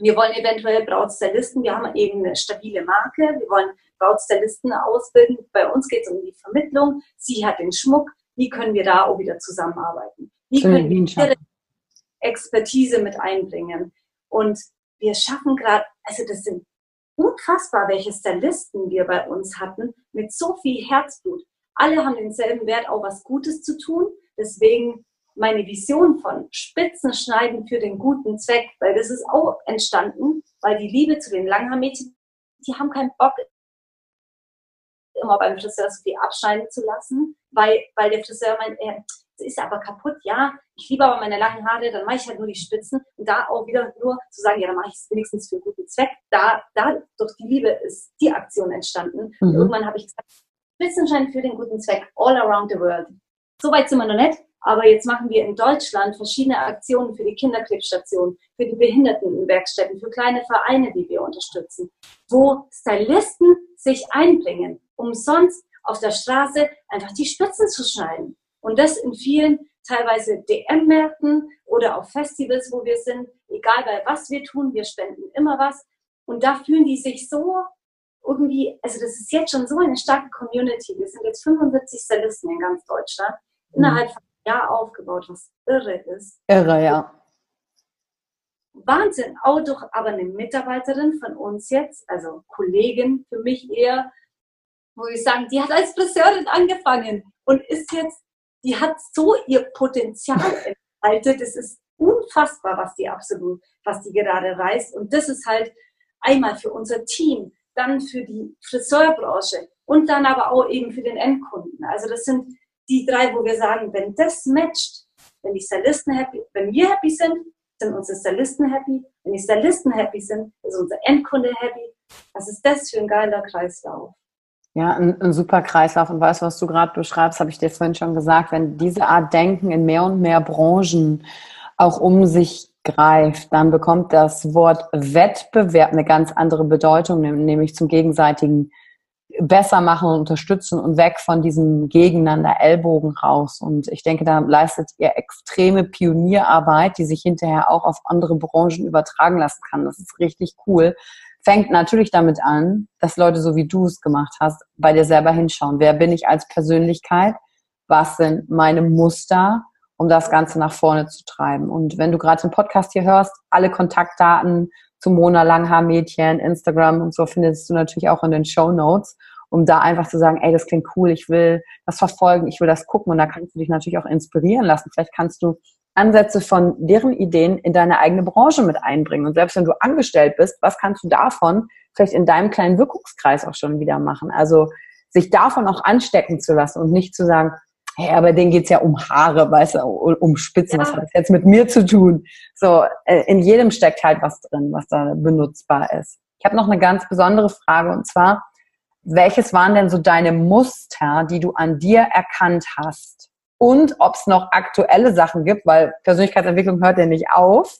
wir wollen eventuell Brautstylisten, wir haben eben eine stabile Marke, wir wollen Brautstylisten ausbilden. Bei uns geht es um die Vermittlung. Sie hat den Schmuck. Wie können wir da auch wieder zusammenarbeiten? Wie können wir ihre Expertise mit einbringen? Und wir schaffen gerade, also das sind unfassbar, welche Stylisten wir bei uns hatten, mit so viel Herzblut. Alle haben denselben Wert, auch was Gutes zu tun. Deswegen meine Vision von Spitzenschneiden für den guten Zweck, weil das ist auch entstanden, weil die Liebe zu den Langhaarmädchen, die haben keinen Bock, immer beim Friseur so viel abschneiden zu lassen, weil, weil der Friseur meint, äh, das ist aber kaputt, ja, ich liebe aber meine langen Haare, dann mache ich halt nur die Spitzen und da auch wieder nur zu sagen, ja, dann mache ich es wenigstens für einen guten Zweck. Da, da durch die Liebe ist die Aktion entstanden. Mhm. Und irgendwann habe ich gesagt, Spitzenschein für den guten Zweck, all around the world. Soweit sind wir noch nicht, aber jetzt machen wir in Deutschland verschiedene Aktionen für die Kinderkrebsstationen, für die Behindertenwerkstätten, für kleine Vereine, die wir unterstützen, wo Stylisten sich einbringen, umsonst auf der Straße einfach die Spitzen zu schneiden. Und das in vielen teilweise DM-Märkten oder auf Festivals, wo wir sind, egal bei was wir tun, wir spenden immer was. Und da fühlen die sich so irgendwie, also das ist jetzt schon so eine starke Community. Wir sind jetzt 75 Stylisten in ganz Deutschland, mhm. innerhalb von einem Jahr aufgebaut, was irre ist. Irre, ja. Wahnsinn. Auch durch aber eine Mitarbeiterin von uns jetzt, also Kollegin für mich eher, wo ich sagen, die hat als Friseurin angefangen und ist jetzt, die hat so ihr Potenzial entfaltet. Das ist unfassbar, was die absolut, was die gerade reißt. Und das ist halt einmal für unser Team, dann für die Friseurbranche und dann aber auch eben für den Endkunden. Also das sind die drei, wo wir sagen, wenn das matcht, wenn die Stylisten happy, wenn wir happy sind, sind unsere Stylisten happy. Wenn die Stylisten happy sind, ist unser Endkunde happy. Was ist das für ein geiler Kreislauf? Ja, ein, ein super Kreislauf. Und weißt du, was du gerade beschreibst, habe ich dir vorhin schon gesagt, wenn diese Art Denken in mehr und mehr Branchen auch um sich greift, dann bekommt das Wort Wettbewerb eine ganz andere Bedeutung, nämlich zum gegenseitigen besser machen und unterstützen und weg von diesem Gegeneinander Ellbogen raus. Und ich denke, da leistet ihr extreme Pionierarbeit, die sich hinterher auch auf andere Branchen übertragen lassen kann. Das ist richtig cool. Fängt natürlich damit an, dass Leute, so wie du es gemacht hast, bei dir selber hinschauen. Wer bin ich als Persönlichkeit? Was sind meine Muster? um das Ganze nach vorne zu treiben. Und wenn du gerade den Podcast hier hörst, alle Kontaktdaten zu Mona Langhaar-Mädchen, Instagram und so findest du natürlich auch in den Show Notes, um da einfach zu sagen, ey, das klingt cool, ich will das verfolgen, ich will das gucken und da kannst du dich natürlich auch inspirieren lassen. Vielleicht kannst du Ansätze von deren Ideen in deine eigene Branche mit einbringen. Und selbst wenn du angestellt bist, was kannst du davon vielleicht in deinem kleinen Wirkungskreis auch schon wieder machen? Also sich davon auch anstecken zu lassen und nicht zu sagen, hey, aber denen geht's ja um Haare, weißt du, um Spitzen, ja. was hat das jetzt mit mir zu tun? So, äh, in jedem steckt halt was drin, was da benutzbar ist. Ich habe noch eine ganz besondere Frage und zwar, welches waren denn so deine Muster, die du an dir erkannt hast? Und ob es noch aktuelle Sachen gibt, weil Persönlichkeitsentwicklung hört ja nicht auf,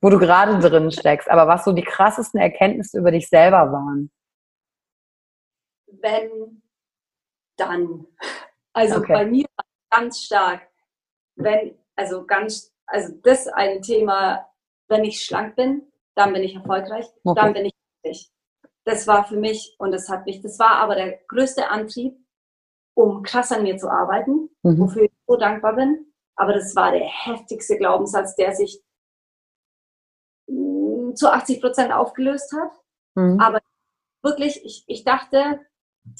wo du gerade drin steckst, aber was so die krassesten Erkenntnisse über dich selber waren? Wenn, dann. Also okay. bei mir ganz stark, wenn, also ganz, also das ein Thema, wenn ich schlank bin, dann bin ich erfolgreich, okay. dann bin ich glücklich. Das war für mich und das hat mich, das war aber der größte Antrieb, um krass an mir zu arbeiten, mhm. wofür ich so dankbar bin. Aber das war der heftigste Glaubenssatz, der sich mm, zu 80 Prozent aufgelöst hat. Mhm. Aber wirklich, ich, ich dachte,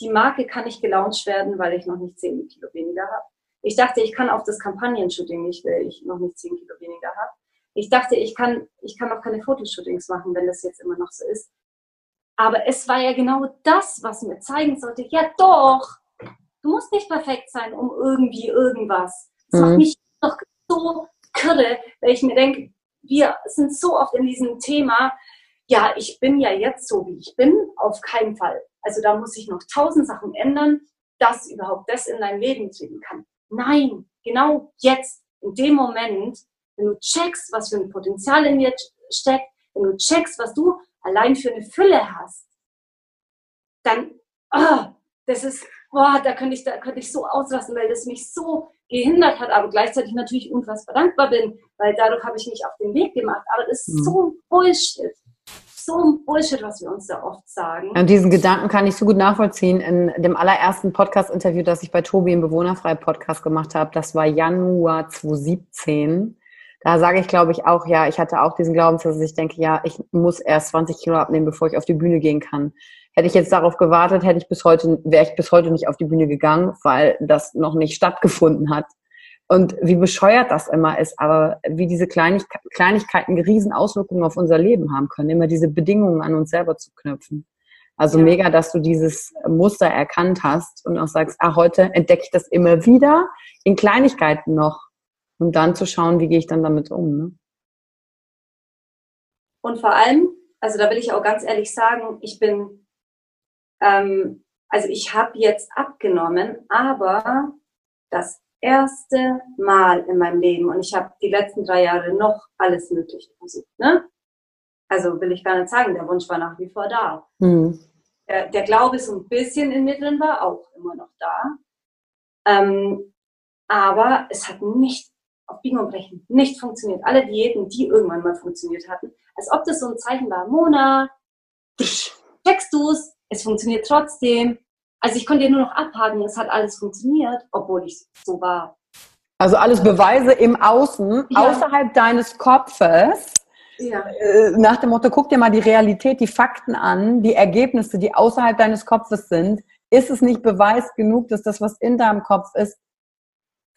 die Marke kann nicht gelauncht werden, weil ich noch nicht 10 Kilo weniger habe. Ich dachte, ich kann auf das Kampagnen-Shooting nicht, weil ich noch nicht 10 Kilo weniger habe. Ich dachte, ich kann, ich kann auch keine Fotoshootings machen, wenn das jetzt immer noch so ist. Aber es war ja genau das, was mir zeigen sollte. Ja, doch! Du musst nicht perfekt sein, um irgendwie irgendwas. Das mhm. macht mich doch so kirre, weil ich mir denke, wir sind so oft in diesem Thema, ja, ich bin ja jetzt so, wie ich bin, auf keinen Fall. Also da muss ich noch tausend Sachen ändern, dass überhaupt das in dein Leben treten kann. Nein, genau jetzt, in dem Moment, wenn du checkst, was für ein Potenzial in dir steckt, wenn du checkst, was du allein für eine Fülle hast, dann, oh, das ist, boah, da könnte ich, da könnte ich so auslassen, weil das mich so gehindert hat, aber gleichzeitig natürlich unfassbar dankbar bin, weil dadurch habe ich mich auf den Weg gemacht. Aber das ist mhm. so Bullshit so ein Bullshit, was wir uns da oft sagen. Und diesen Gedanken kann ich so gut nachvollziehen. In dem allerersten Podcast-Interview, das ich bei Tobi im Bewohnerfrei-Podcast gemacht habe, das war Januar 2017. Da sage ich, glaube ich, auch, ja, ich hatte auch diesen Glaubenssatz, dass ich denke, ja, ich muss erst 20 Kilo abnehmen, bevor ich auf die Bühne gehen kann. Hätte ich jetzt darauf gewartet, hätte ich bis heute, wäre ich bis heute nicht auf die Bühne gegangen, weil das noch nicht stattgefunden hat. Und wie bescheuert das immer ist, aber wie diese Kleinig Kleinigkeiten riesen Auswirkungen auf unser Leben haben können, immer diese Bedingungen an uns selber zu knüpfen. Also ja. mega, dass du dieses Muster erkannt hast und auch sagst, ah, heute entdecke ich das immer wieder in Kleinigkeiten noch, um dann zu schauen, wie gehe ich dann damit um. Ne? Und vor allem, also da will ich auch ganz ehrlich sagen, ich bin, ähm, also ich habe jetzt abgenommen, aber das erste Mal in meinem Leben und ich habe die letzten drei Jahre noch alles Mögliche versucht. Ne? Also will ich gar nicht sagen, der Wunsch war nach wie vor da. Mhm. Der, der, Glaube so ein bisschen in mir drin war auch immer noch da. Ähm, aber es hat nicht auf Biegen und Brechen nicht funktioniert. Alle Diäten, die irgendwann mal funktioniert hatten, als ob das so ein Zeichen war, Mona, checkst du es, es funktioniert trotzdem. Also ich konnte ja nur noch abhaken, es hat alles funktioniert, obwohl ich so war. Also alles Beweise im Außen, ja. außerhalb deines Kopfes. Ja. Äh, nach dem Motto, guck dir mal die Realität, die Fakten an, die Ergebnisse, die außerhalb deines Kopfes sind. Ist es nicht Beweis genug, dass das, was in deinem Kopf ist,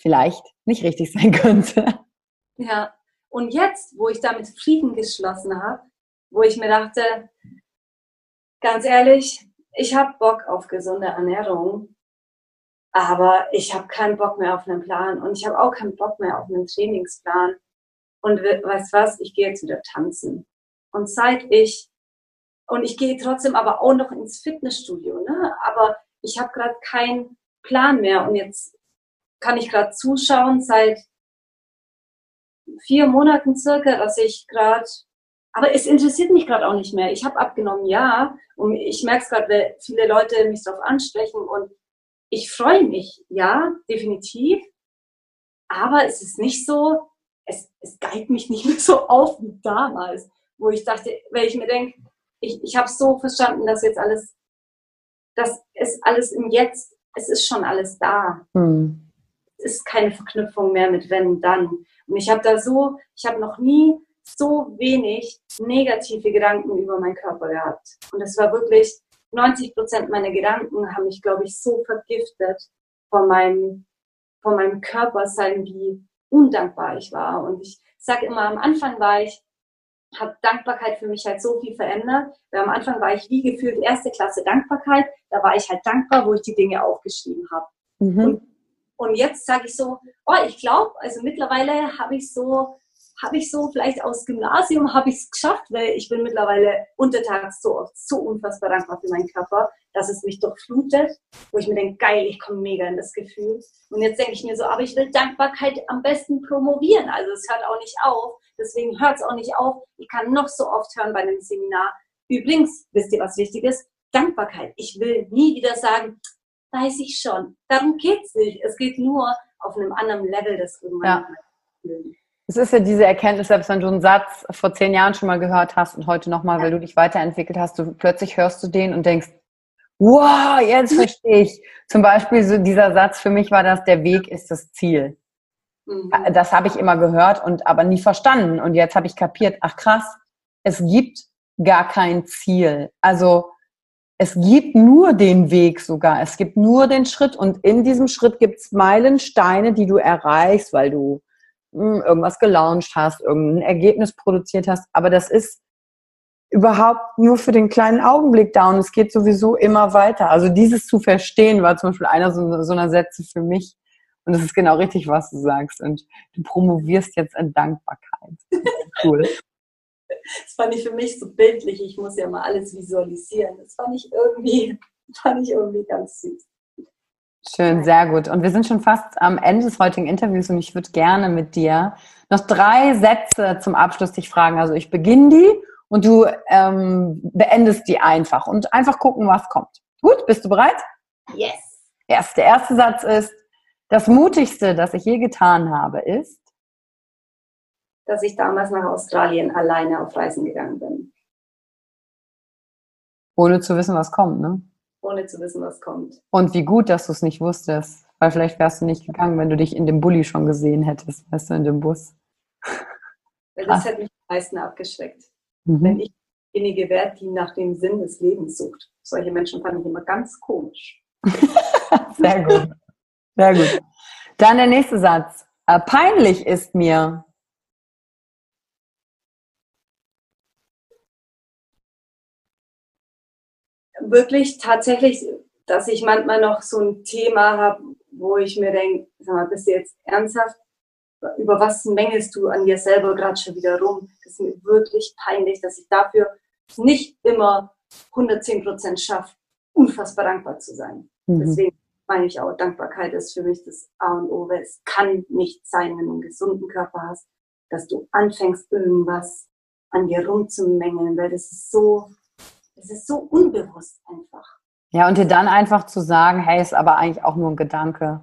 vielleicht nicht richtig sein könnte? Ja, und jetzt, wo ich damit Frieden geschlossen habe, wo ich mir dachte, ganz ehrlich, ich habe Bock auf gesunde Ernährung, aber ich habe keinen Bock mehr auf einen Plan und ich habe auch keinen Bock mehr auf einen Trainingsplan. Und weißt was, ich gehe jetzt wieder tanzen. Und seit ich, und ich gehe trotzdem aber auch noch ins Fitnessstudio, ne? aber ich habe gerade keinen Plan mehr und jetzt kann ich gerade zuschauen seit vier Monaten circa, dass ich gerade aber es interessiert mich gerade auch nicht mehr. Ich habe abgenommen, ja. Und ich merke es gerade, weil viele Leute mich darauf ansprechen. Und ich freue mich, ja, definitiv. Aber es ist nicht so, es, es geilt mich nicht mehr so auf wie damals, wo ich dachte, weil ich mir denke, ich, ich habe so verstanden, dass jetzt alles, dass es alles im Jetzt, es ist schon alles da. Hm. Es ist keine Verknüpfung mehr mit wenn, dann. Und ich habe da so, ich habe noch nie so wenig negative Gedanken über meinen Körper gehabt. Und es war wirklich, 90 Prozent meiner Gedanken haben mich, glaube ich, so vergiftet von meinem, von meinem Körper sein, wie undankbar ich war. Und ich sage immer, am Anfang war ich, hat Dankbarkeit für mich halt so viel verändert. Weil am Anfang war ich wie gefühlt erste Klasse Dankbarkeit. Da war ich halt dankbar, wo ich die Dinge aufgeschrieben habe. Mhm. Und, und jetzt sage ich so, oh, ich glaube, also mittlerweile habe ich so habe ich so vielleicht aus Gymnasium habe ich es geschafft, weil ich bin mittlerweile untertags so oft so unfassbar dankbar für meinen Körper, dass es mich durchflutet, wo ich mir denke, geil, ich komme mega in das Gefühl. Und jetzt denke ich mir so, aber ich will Dankbarkeit am besten promovieren. Also es hört auch nicht auf. Deswegen hört es auch nicht auf. Ich kann noch so oft hören bei einem Seminar. Übrigens, wisst ihr was Wichtiges? Dankbarkeit. Ich will nie wieder sagen, weiß ich schon. Darum geht's nicht. Es geht nur auf einem anderen Level, das irgendwann ja. Es ist ja diese Erkenntnis, selbst wenn du einen Satz vor zehn Jahren schon mal gehört hast und heute nochmal, weil du dich weiterentwickelt hast, du plötzlich hörst du den und denkst, wow, jetzt verstehe ich. Zum Beispiel so dieser Satz, für mich war das, der Weg ist das Ziel. Mhm. Das habe ich immer gehört und aber nie verstanden. Und jetzt habe ich kapiert, ach krass, es gibt gar kein Ziel. Also es gibt nur den Weg sogar. Es gibt nur den Schritt und in diesem Schritt gibt es Meilensteine, die du erreichst, weil du irgendwas gelauncht hast, irgendein Ergebnis produziert hast, aber das ist überhaupt nur für den kleinen Augenblick da und es geht sowieso immer weiter. Also dieses zu verstehen war zum Beispiel einer so, so einer Sätze für mich und das ist genau richtig, was du sagst und du promovierst jetzt in Dankbarkeit. Cool. Das fand ich für mich so bildlich. Ich muss ja mal alles visualisieren. Das fand ich irgendwie, fand ich irgendwie ganz süß. Schön, sehr gut. Und wir sind schon fast am Ende des heutigen Interviews und ich würde gerne mit dir noch drei Sätze zum Abschluss dich fragen. Also ich beginne die und du ähm, beendest die einfach und einfach gucken, was kommt. Gut, bist du bereit? Yes. Yes. Der erste Satz ist, das Mutigste, das ich je getan habe, ist, dass ich damals nach Australien alleine auf Reisen gegangen bin. Ohne zu wissen, was kommt, ne? Ohne zu wissen, was kommt. Und wie gut, dass du es nicht wusstest. Weil vielleicht wärst du nicht gegangen, wenn du dich in dem Bulli schon gesehen hättest, weißt du, in dem Bus. Weil das hätte mich am meisten abgeschreckt. Mhm. Wenn ich diejenige wäre, die nach dem Sinn des Lebens sucht. Solche Menschen fand ich immer ganz komisch. Sehr gut. Sehr gut. Dann der nächste Satz. Äh, peinlich ist mir, wirklich tatsächlich, dass ich manchmal noch so ein Thema habe, wo ich mir denke, sag mal, bist du jetzt ernsthaft? Über was mängelst du an dir selber gerade schon wieder rum? Das ist mir wirklich peinlich, dass ich dafür nicht immer 110 Prozent schaffe, unfassbar dankbar zu sein. Mhm. Deswegen meine ich auch, Dankbarkeit ist für mich das A und O, weil es kann nicht sein, wenn du einen gesunden Körper hast, dass du anfängst, irgendwas an dir rumzumängeln, weil das ist so es ist so unbewusst einfach. Ja, und dir dann einfach zu sagen, hey, ist aber eigentlich auch nur ein Gedanke.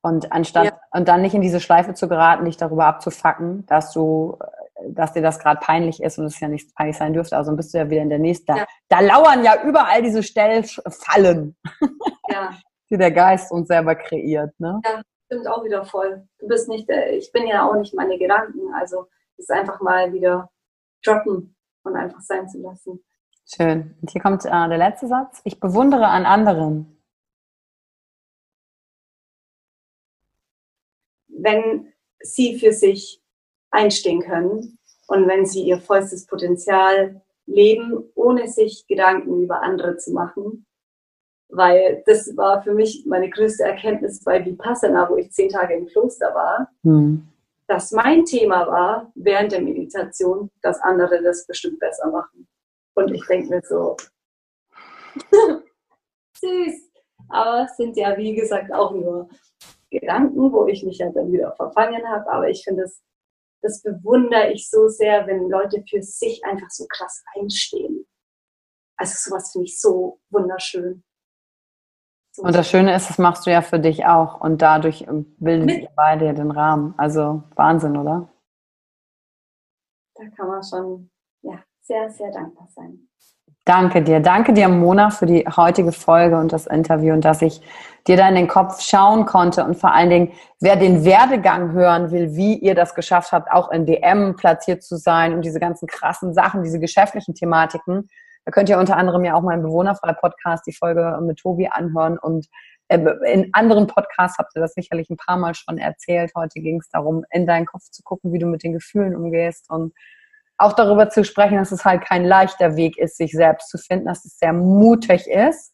Und anstatt, ja. und dann nicht in diese Schleife zu geraten, dich darüber abzufacken, dass du, dass dir das gerade peinlich ist und es ja nichts peinlich sein dürfte. Also bist du ja wieder in der nächsten. Ja. Da, lauern ja überall diese Stellfallen, ja. die der Geist uns selber kreiert. Ne? Ja, stimmt auch wieder voll. Du bist nicht, äh, ich bin ja auch nicht meine Gedanken. Also ist einfach mal wieder droppen und einfach sein zu lassen. Schön. Und hier kommt äh, der letzte Satz. Ich bewundere an anderen, wenn sie für sich einstehen können und wenn sie ihr vollstes Potenzial leben, ohne sich Gedanken über andere zu machen. Weil das war für mich meine größte Erkenntnis bei Vipassana, wo ich zehn Tage im Kloster war, hm. dass mein Thema war während der Meditation, dass andere das bestimmt besser machen. Und ich denke mir so, süß. Aber es sind ja, wie gesagt, auch nur Gedanken, wo ich mich ja dann wieder verfangen habe. Aber ich finde, das, das bewundere ich so sehr, wenn Leute für sich einfach so krass einstehen. Also sowas finde ich so wunderschön. So und das Schöne ist, das machst du ja für dich auch und dadurch bildet ihr beide den Rahmen. Also Wahnsinn, oder? Da kann man schon ja, sehr, sehr dankbar sein. Danke dir. Danke dir, Mona, für die heutige Folge und das Interview und dass ich dir da in den Kopf schauen konnte und vor allen Dingen, wer den Werdegang hören will, wie ihr das geschafft habt, auch in DM platziert zu sein und diese ganzen krassen Sachen, diese geschäftlichen Thematiken, da könnt ihr unter anderem ja auch meinen Bewohnerfrei-Podcast, die Folge mit Tobi anhören und äh, in anderen Podcasts habt ihr das sicherlich ein paar Mal schon erzählt. Heute ging es darum, in deinen Kopf zu gucken, wie du mit den Gefühlen umgehst und auch darüber zu sprechen, dass es halt kein leichter Weg ist, sich selbst zu finden, dass es sehr mutig ist,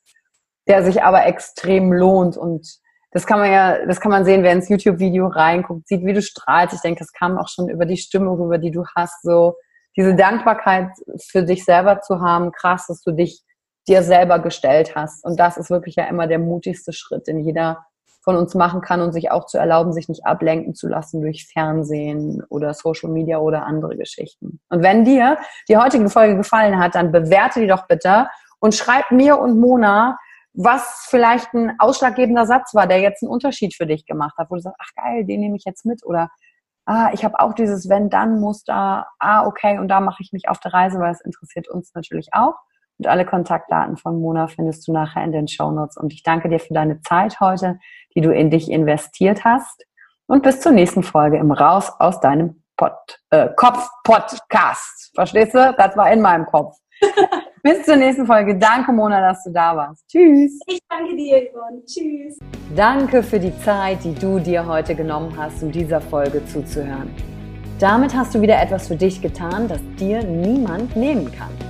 der sich aber extrem lohnt und das kann man ja, das kann man sehen, wer ins YouTube-Video reinguckt, sieht, wie du strahlst. Ich denke, das kam auch schon über die Stimmung, über die du hast, so diese Dankbarkeit für dich selber zu haben, krass, dass du dich dir selber gestellt hast. Und das ist wirklich ja immer der mutigste Schritt, den jeder von uns machen kann und sich auch zu erlauben, sich nicht ablenken zu lassen durch Fernsehen oder Social Media oder andere Geschichten. Und wenn dir die heutige Folge gefallen hat, dann bewerte die doch bitte und schreib mir und Mona, was vielleicht ein ausschlaggebender Satz war, der jetzt einen Unterschied für dich gemacht hat, wo du sagst, ach geil, den nehme ich jetzt mit oder ah, ich habe auch dieses Wenn-Dann-Muster, ah, okay, und da mache ich mich auf der Reise, weil es interessiert uns natürlich auch. Und alle Kontaktdaten von Mona findest du nachher in den Show Notes. Und ich danke dir für deine Zeit heute, die du in dich investiert hast. Und bis zur nächsten Folge im Raus aus deinem Pod, äh, Kopf-Podcast. Verstehst du? Das war in meinem Kopf. bis zur nächsten Folge. Danke, Mona, dass du da warst. Tschüss. Ich danke dir, Yvonne. Tschüss. Danke für die Zeit, die du dir heute genommen hast, um dieser Folge zuzuhören. Damit hast du wieder etwas für dich getan, das dir niemand nehmen kann.